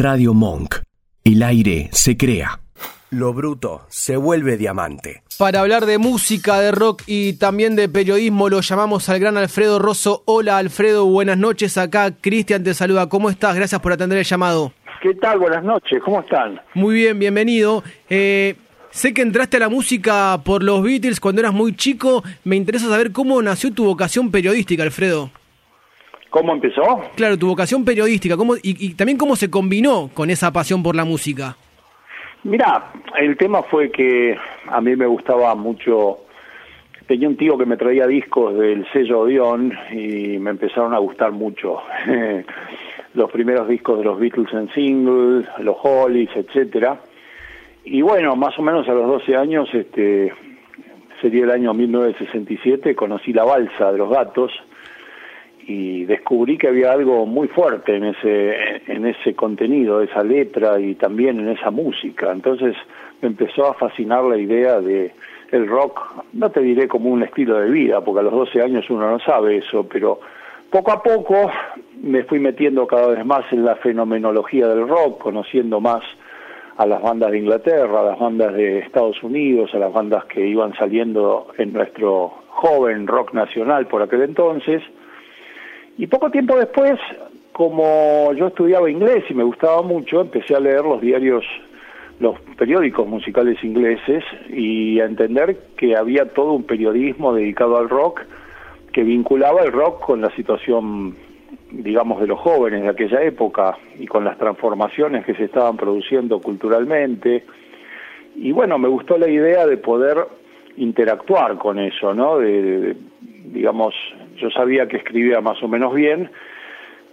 Radio Monk. El aire se crea. Lo bruto se vuelve diamante. Para hablar de música, de rock y también de periodismo, lo llamamos al gran Alfredo Rosso. Hola Alfredo, buenas noches. Acá Cristian te saluda. ¿Cómo estás? Gracias por atender el llamado. ¿Qué tal? Buenas noches. ¿Cómo están? Muy bien, bienvenido. Eh, sé que entraste a la música por los Beatles cuando eras muy chico. Me interesa saber cómo nació tu vocación periodística, Alfredo. ¿Cómo empezó? Claro, tu vocación periodística. ¿cómo, y, y también cómo se combinó con esa pasión por la música. Mira, el tema fue que a mí me gustaba mucho. Tenía un tío que me traía discos del sello Odeon y me empezaron a gustar mucho los primeros discos de los Beatles en single, los Hollies, etcétera. Y bueno, más o menos a los 12 años, este, sería el año 1967, conocí la balsa de los gatos y descubrí que había algo muy fuerte en ese en ese contenido, esa letra y también en esa música. Entonces me empezó a fascinar la idea de el rock, no te diré como un estilo de vida, porque a los 12 años uno no sabe eso, pero poco a poco me fui metiendo cada vez más en la fenomenología del rock, conociendo más a las bandas de Inglaterra, a las bandas de Estados Unidos, a las bandas que iban saliendo en nuestro joven rock nacional por aquel entonces, y poco tiempo después, como yo estudiaba inglés y me gustaba mucho, empecé a leer los diarios, los periódicos musicales ingleses y a entender que había todo un periodismo dedicado al rock que vinculaba el rock con la situación, digamos, de los jóvenes de aquella época y con las transformaciones que se estaban produciendo culturalmente. Y bueno, me gustó la idea de poder interactuar con eso, ¿no? De, digamos, yo sabía que escribía más o menos bien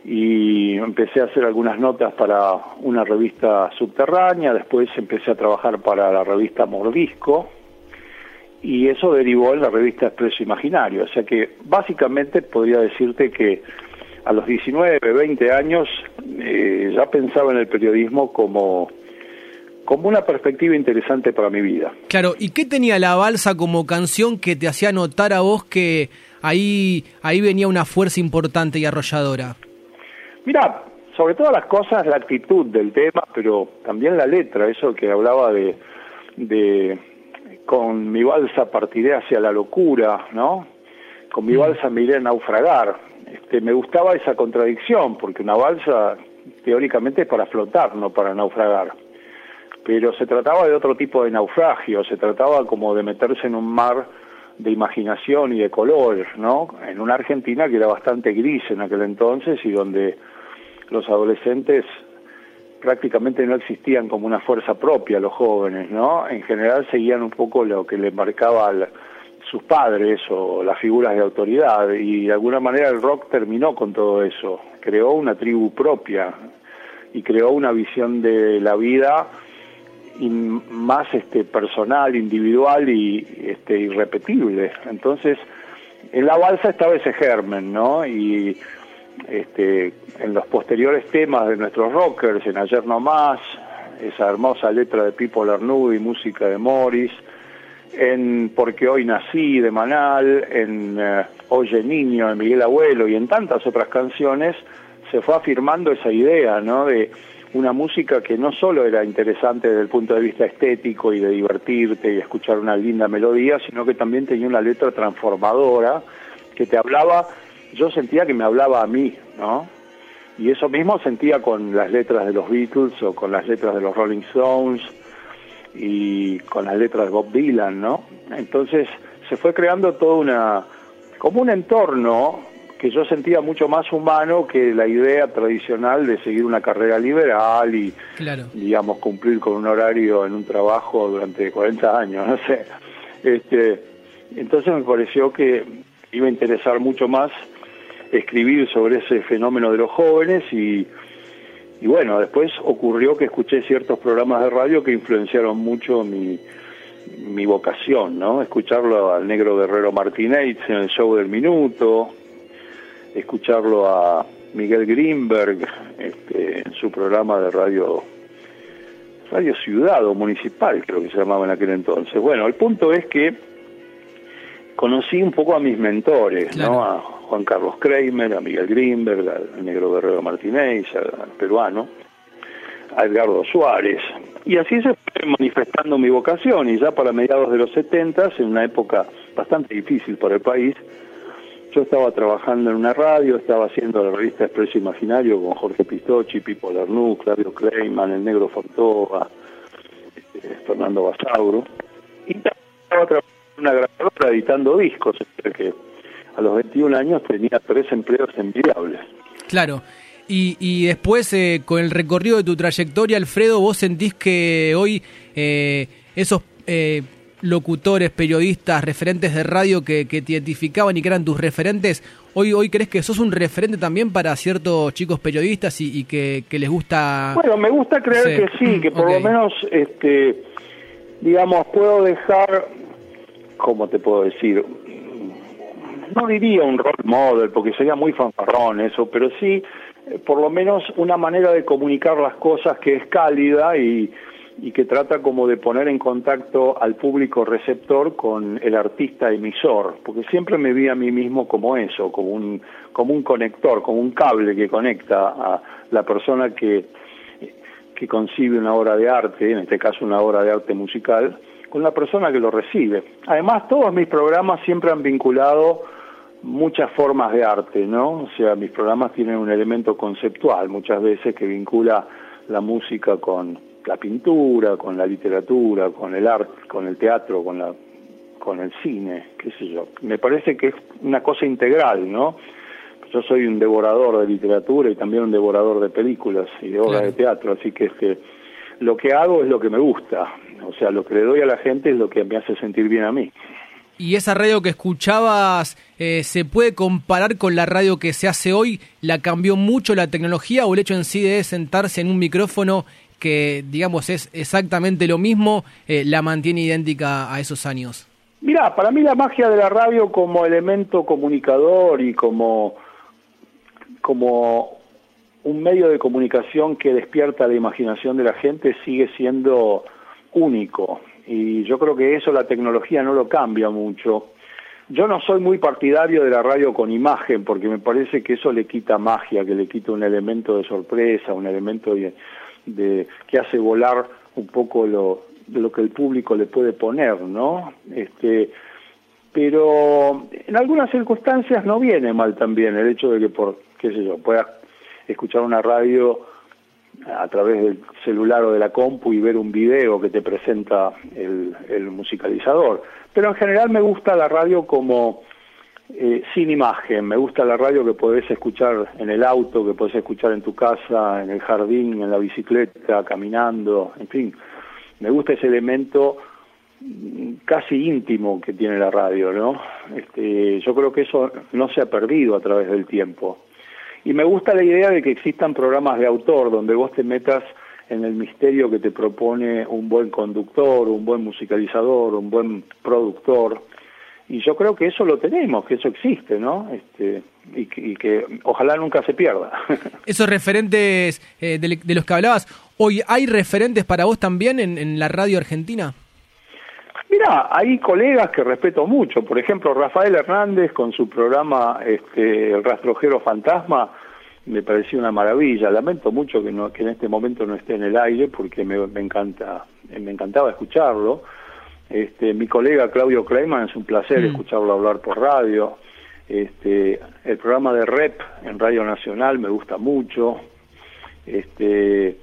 y empecé a hacer algunas notas para una revista subterránea, después empecé a trabajar para la revista Mordisco y eso derivó en la revista Expreso Imaginario, o sea que básicamente podría decirte que a los 19, 20 años eh, ya pensaba en el periodismo como como una perspectiva interesante para mi vida. Claro, ¿y qué tenía la balsa como canción que te hacía notar a vos que ahí, ahí venía una fuerza importante y arrolladora? Mira, sobre todas las cosas la actitud del tema, pero también la letra, eso que hablaba de, de con mi balsa partiré hacia la locura, ¿no? Con mi mm. balsa me iré a naufragar. Este, me gustaba esa contradicción, porque una balsa teóricamente es para flotar, no para naufragar. Pero se trataba de otro tipo de naufragio, se trataba como de meterse en un mar de imaginación y de color, ¿no? En una Argentina que era bastante gris en aquel entonces y donde los adolescentes prácticamente no existían como una fuerza propia los jóvenes, ¿no? En general seguían un poco lo que le marcaba a sus padres o las figuras de autoridad y de alguna manera el rock terminó con todo eso, creó una tribu propia y creó una visión de la vida más este personal, individual y este irrepetible. Entonces, en la balsa estaba ese germen, ¿no? Y este en los posteriores temas de nuestros rockers, en Ayer No Más, esa hermosa letra de Pipo Lernud y música de Morris, en Porque Hoy Nací de Manal, en uh, Oye Niño de Miguel Abuelo y en tantas otras canciones, se fue afirmando esa idea, ¿no? De una música que no solo era interesante desde el punto de vista estético y de divertirte y escuchar una linda melodía, sino que también tenía una letra transformadora que te hablaba, yo sentía que me hablaba a mí, ¿no? Y eso mismo sentía con las letras de los Beatles o con las letras de los Rolling Stones y con las letras de Bob Dylan, ¿no? Entonces se fue creando toda una, como un entorno que yo sentía mucho más humano que la idea tradicional de seguir una carrera liberal y, digamos, cumplir con un horario en un trabajo durante 40 años, no sé. Este, entonces me pareció que iba a interesar mucho más escribir sobre ese fenómeno de los jóvenes y, y bueno, después ocurrió que escuché ciertos programas de radio que influenciaron mucho mi, mi vocación, ¿no? Escucharlo al negro Guerrero Martínez en el show del minuto, escucharlo a Miguel Greenberg este, en su programa de radio Radio Ciudad o Municipal, creo que se llamaba en aquel entonces. Bueno, el punto es que conocí un poco a mis mentores, ¿no? A Juan Carlos Kramer, a Miguel Greenberg, al Negro Guerrero Martínez, al peruano, a Edgardo Suárez. Y así se fue manifestando mi vocación y ya para mediados de los 70, en una época bastante difícil para el país, yo estaba trabajando en una radio, estaba haciendo la revista Expreso Imaginario con Jorge Pistocchi, Pipo Lernu, Claudio Kleiman, El Negro Fortoga, este, Fernando Basauro. Y estaba trabajando en una grabadora editando discos, que a los 21 años tenía tres empleos enviables. Claro. Y, y después, eh, con el recorrido de tu trayectoria, Alfredo, ¿vos sentís que hoy eh, esos eh, locutores, periodistas, referentes de radio que, te identificaban y que eran tus referentes, hoy hoy crees que sos un referente también para ciertos chicos periodistas y, que, les gusta... Bueno, me gusta creer que sí, que por lo menos, este digamos, puedo dejar, ¿cómo te puedo decir? No diría un role model, porque sería muy fanfarrón eso, pero sí, eh, por lo menos una manera de comunicar las cosas que es cálida y y que trata como de poner en contacto al público receptor con el artista emisor, porque siempre me vi a mí mismo como eso, como un, como un conector, como un cable que conecta a la persona que, que concibe una obra de arte, en este caso una obra de arte musical, con la persona que lo recibe. Además, todos mis programas siempre han vinculado muchas formas de arte, ¿no? O sea, mis programas tienen un elemento conceptual muchas veces que vincula la música con la pintura, con la literatura, con el arte, con el teatro, con la con el cine, qué sé yo. Me parece que es una cosa integral, ¿no? Yo soy un devorador de literatura y también un devorador de películas y de obras de teatro, así que este lo que hago es lo que me gusta, o sea, lo que le doy a la gente es lo que me hace sentir bien a mí. ¿Y esa radio que escuchabas eh, se puede comparar con la radio que se hace hoy? ¿La cambió mucho la tecnología o el hecho en sí de sentarse en un micrófono que, digamos, es exactamente lo mismo, eh, la mantiene idéntica a esos años? Mira, para mí la magia de la radio como elemento comunicador y como, como un medio de comunicación que despierta la imaginación de la gente sigue siendo único. Y yo creo que eso la tecnología no lo cambia mucho. Yo no soy muy partidario de la radio con imagen porque me parece que eso le quita magia, que le quita un elemento de sorpresa, un elemento de, de, que hace volar un poco lo, lo que el público le puede poner, ¿no? Este, pero en algunas circunstancias no viene mal también el hecho de que por, qué sé yo, puedas escuchar una radio a través del celular o de la compu y ver un video que te presenta el, el musicalizador. Pero en general me gusta la radio como eh, sin imagen. Me gusta la radio que podés escuchar en el auto, que podés escuchar en tu casa, en el jardín, en la bicicleta, caminando, en fin. Me gusta ese elemento mm, casi íntimo que tiene la radio, ¿no? Este, yo creo que eso no se ha perdido a través del tiempo. Y me gusta la idea de que existan programas de autor donde vos te metas en el misterio que te propone un buen conductor, un buen musicalizador, un buen productor y yo creo que eso lo tenemos, que eso existe, ¿no? Este, y, que, ojalá nunca se pierda. Esos referentes eh, de, los que hablabas, ¿hoy hay referentes para vos también en, la radio argentina? Mira, hay colegas que respeto mucho, por ejemplo, Rafael Hernández con su programa este, El Rastrojero Fantasma, me pareció una maravilla. Lamento mucho que, no, que en este momento no esté en el aire porque me, me encanta, me encantaba escucharlo este, mi colega Claudio Kleiman, es un placer mm. escucharlo hablar por radio. Este, el programa de REP en Radio Nacional me gusta mucho. Este,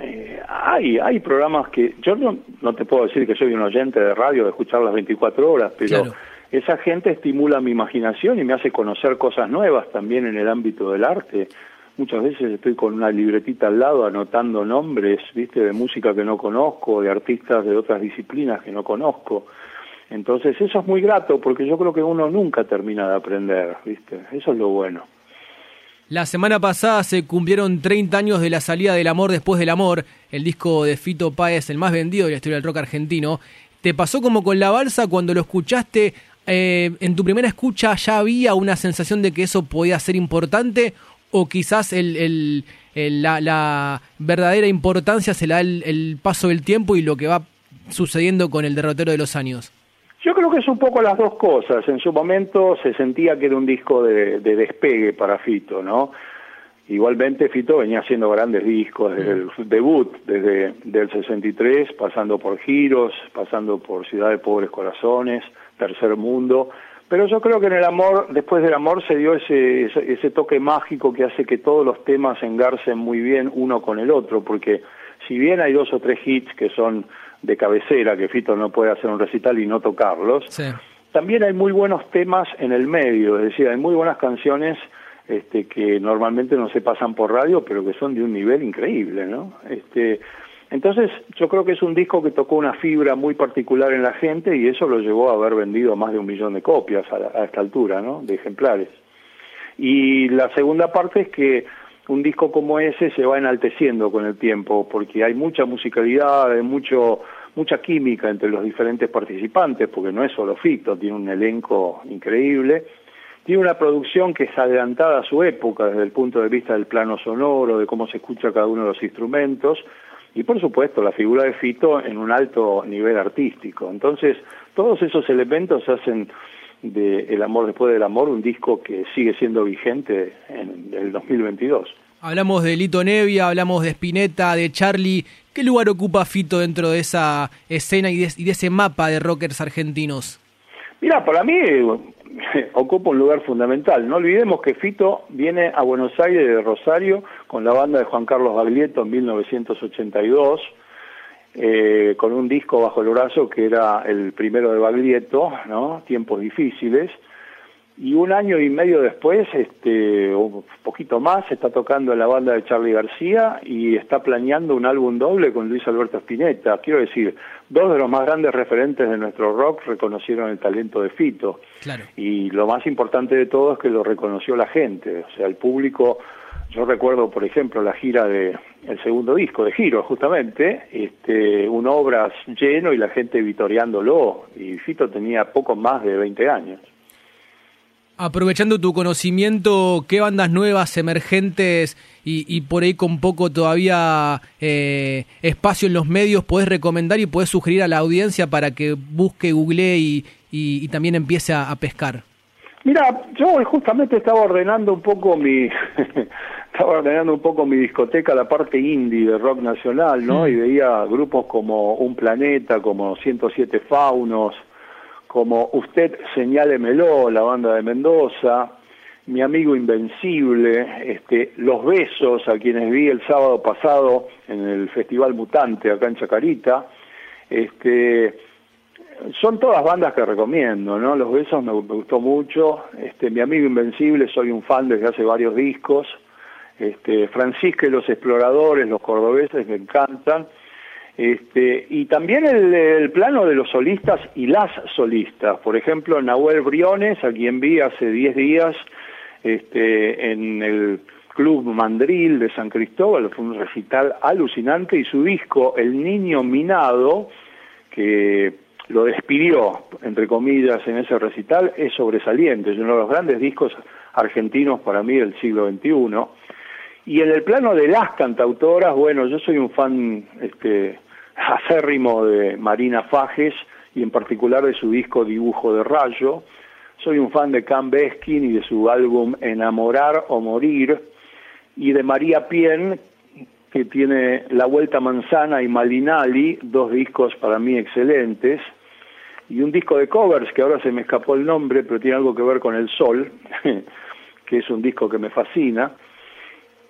eh, hay, hay programas que yo no, no te puedo decir que soy un oyente de radio de escuchar las 24 horas, pero esa gente estimula mi imaginación y me hace conocer cosas nuevas también en el ámbito del arte muchas veces estoy con una libretita al lado anotando nombres, viste, de música que no conozco, de artistas de otras disciplinas que no conozco. Entonces eso es muy grato porque yo creo que uno nunca termina de aprender, viste, eso es lo bueno. La semana pasada se cumplieron 30 años de la salida del amor después del amor, el disco de Fito Páez, el más vendido de la historia del rock argentino. ¿Te pasó como con la balsa cuando lo escuchaste? Eh, ¿En tu primera escucha ya había una sensación de que eso podía ser importante o quizás el, la, verdadera importancia se la da el, paso del tiempo y lo que va sucediendo con el derrotero de los años? Yo creo que es un poco las dos cosas. En su momento se sentía que era un disco de, despegue para Fito, ¿no? Igualmente Fito venía haciendo grandes discos desde el debut, desde el 63, pasando por Giros, pasando por Ciudad de Pobres Corazones, Tercer Mundo, pero yo creo que en el amor, después del amor se dio ese, ese, toque mágico que hace que todos los temas engarcen muy bien uno con el otro, porque si bien hay dos o tres hits que son de cabecera, que Fito no puede hacer un recital y no tocarlos, también hay muy buenos temas en el medio, es decir, hay muy buenas canciones este, que normalmente no se pasan por radio, pero que son de un nivel increíble, ¿no? Este, entonces, yo creo que es un disco que tocó una fibra muy particular en la gente y eso lo llevó a haber vendido más de un millón de copias a, esta altura, ¿no? De ejemplares. Y la segunda parte es que un disco como ese se va enalteciendo con el tiempo, porque hay mucha musicalidad, hay mucho, mucha química entre los diferentes participantes, porque no es solo Fito, tiene un elenco increíble, tiene una producción que es adelantada a su época desde el punto de vista del plano sonoro, de cómo se escucha cada uno de los instrumentos, y por supuesto la figura de Fito en un alto nivel artístico. Entonces, todos esos elementos hacen de El amor después del amor un disco que sigue siendo vigente en el 2022. Hablamos de Lito Nevia, hablamos de Spinetta, de Charlie. ¿Qué lugar ocupa Fito dentro de esa escena y de, y de ese mapa de rockers argentinos? Mira, para mí ocupa un lugar fundamental. No olvidemos que Fito viene a Buenos Aires de Rosario con la banda de Juan Carlos Baglietto en 1982, eh, con un disco bajo el brazo que era el primero de Baglietto, ¿no? Tiempos difíciles y un año y medio después, este, un poquito más, está tocando en la banda de Charlie García y está planeando un álbum doble con Luis Alberto Spinetta. Quiero decir, dos de los más grandes referentes de nuestro rock reconocieron el talento de Fito. Y lo más importante de todo es que lo reconoció la gente, o sea, el público. Yo recuerdo, por ejemplo, la gira de el segundo disco de Giro, justamente, este, un obras lleno y la gente vitoreándolo. Y Fito tenía poco más de 20 años. Aprovechando tu conocimiento, ¿qué bandas nuevas, emergentes y, por ahí con poco todavía eh, espacio en los medios podés recomendar y podés sugerir a la audiencia para que busque, google y, y, también empiece a, pescar? Mira, yo justamente estaba ordenando un poco mi estaba ordenando un poco mi discoteca, la parte indie de rock nacional, ¿no? Mm. Y veía grupos como Un Planeta, como 107 Faunos, como Usted Señálemelo, la banda de Mendoza, Mi Amigo Invencible, este, Los Besos, a quienes vi el sábado pasado en el Festival Mutante acá en Chacarita, este, son todas bandas que recomiendo, ¿no? Los Besos me, gustó mucho, este, Mi Amigo Invencible, soy un fan desde hace varios discos, este, Francisca y los Exploradores, los cordobeses me encantan, este, y también el, plano de los solistas y las solistas. Por ejemplo, Nahuel Briones, a quien vi hace 10 días este, en el Club Mandril de San Cristóbal, fue un recital alucinante, y su disco El Niño Minado, que lo despidió, entre comillas, en ese recital, es sobresaliente, es uno de los grandes discos argentinos para mí del siglo XXI. Y en el plano de las cantautoras, bueno, yo soy un fan este, acérrimo de Marina Fajes y en particular de su disco Dibujo de Rayo. Soy un fan de Cam Beskin y de su álbum Enamorar o Morir y de María Pien, que tiene La Vuelta Manzana y Malinali, dos discos para mí excelentes, y un disco de covers que ahora se me escapó el nombre, pero tiene algo que ver con el sol, que es un disco que me fascina.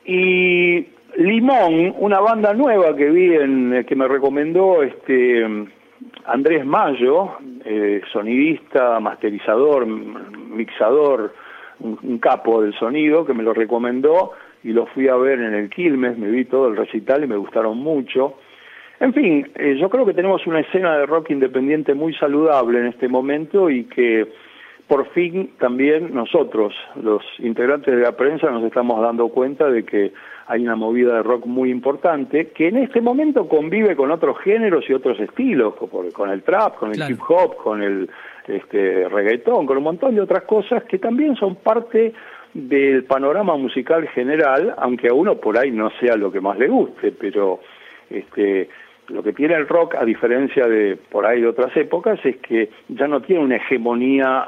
Y Limón, una banda nueva que vi en, que me recomendó este Andrés Mayo, eh, sonidista, masterizador, mixador, un, capo del sonido, que me lo recomendó y lo fui a ver en el Quilmes, me vi todo el recital y me gustaron mucho. En fin, eh, yo creo que tenemos una escena de rock independiente muy saludable en este momento y que por fin también nosotros, los integrantes de la prensa, nos estamos dando cuenta de que hay una movida de rock muy importante que en este momento convive con otros géneros y otros estilos, con el trap, con el hip hop, con el este, reggaetón, con un montón de otras cosas que también son parte del panorama musical general, aunque a uno por ahí no sea lo que más le guste, pero este, lo que tiene el rock, a diferencia de por ahí de otras épocas, es que ya no tiene una hegemonía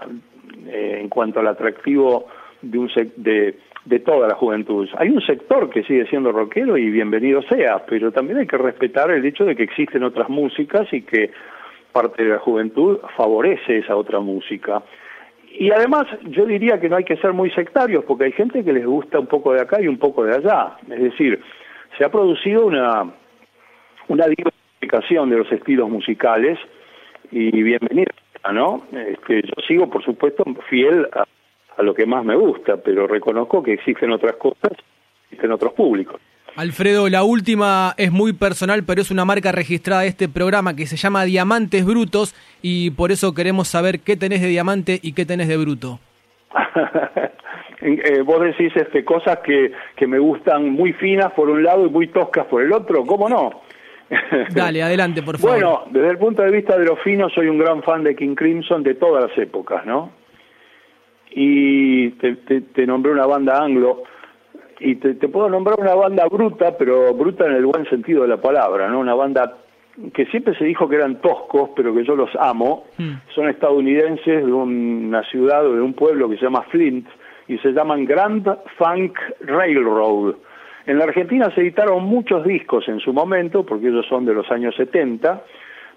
eh, en cuanto al atractivo de, un de, de toda la juventud. Hay un sector que sigue siendo rockero y bienvenido sea, pero también hay que respetar el hecho de que existen otras músicas y que parte de la juventud favorece esa otra música. Y además yo diría que no hay que ser muy sectarios porque hay gente que les gusta un poco de acá y un poco de allá. Es decir, se ha producido una, una diversificación de los estilos musicales y bienvenido, ¿no? Este, yo sigo, por supuesto, fiel a lo que más me gusta, pero reconozco que existen otras cosas, existen otros públicos. Alfredo, la última es muy personal, pero es una marca registrada de este programa que se llama Diamantes Brutos y por eso queremos saber qué tenés de diamante y qué tenés de bruto. eh, vos decís este, cosas que, que me gustan muy finas por un lado y muy toscas por el otro, ¿cómo no? Dale, adelante, por favor. Bueno, desde el punto de vista de lo fino, soy un gran fan de King Crimson de todas las épocas, ¿no? Y te, te, te nombré una banda anglo y te, te, puedo nombrar una banda bruta, pero bruta en el buen sentido de la palabra, ¿no? Una banda que siempre se dijo que eran toscos, pero que yo los amo. Mm. Son estadounidenses de una ciudad o de un pueblo que se llama Flint y se llaman Grand Funk Railroad. En la Argentina se editaron muchos discos en su momento, porque ellos son de los años 70,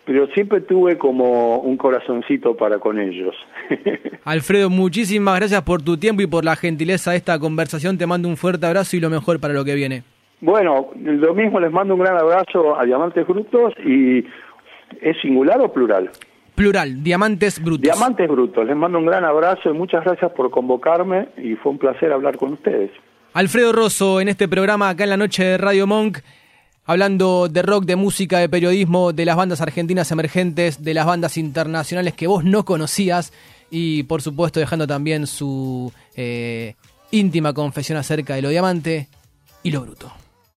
pero siempre tuve como un corazoncito para con ellos. Alfredo, muchísimas gracias por tu tiempo y por la gentileza de esta conversación. Te mando un fuerte abrazo y lo mejor para lo que viene. Bueno, lo mismo les mando un gran abrazo a Diamantes Brutos y ¿es singular o plural? Plural, Diamantes Brutos. Diamantes Brutos, les mando un gran abrazo y muchas gracias por convocarme y fue un placer hablar con ustedes. Alfredo Rosso en este programa acá en la noche de Radio Monk hablando de rock, de música, de periodismo, de las bandas argentinas emergentes, de las bandas internacionales que vos no conocías y por supuesto dejando también su eh, íntima confesión acerca de lo diamante y lo bruto.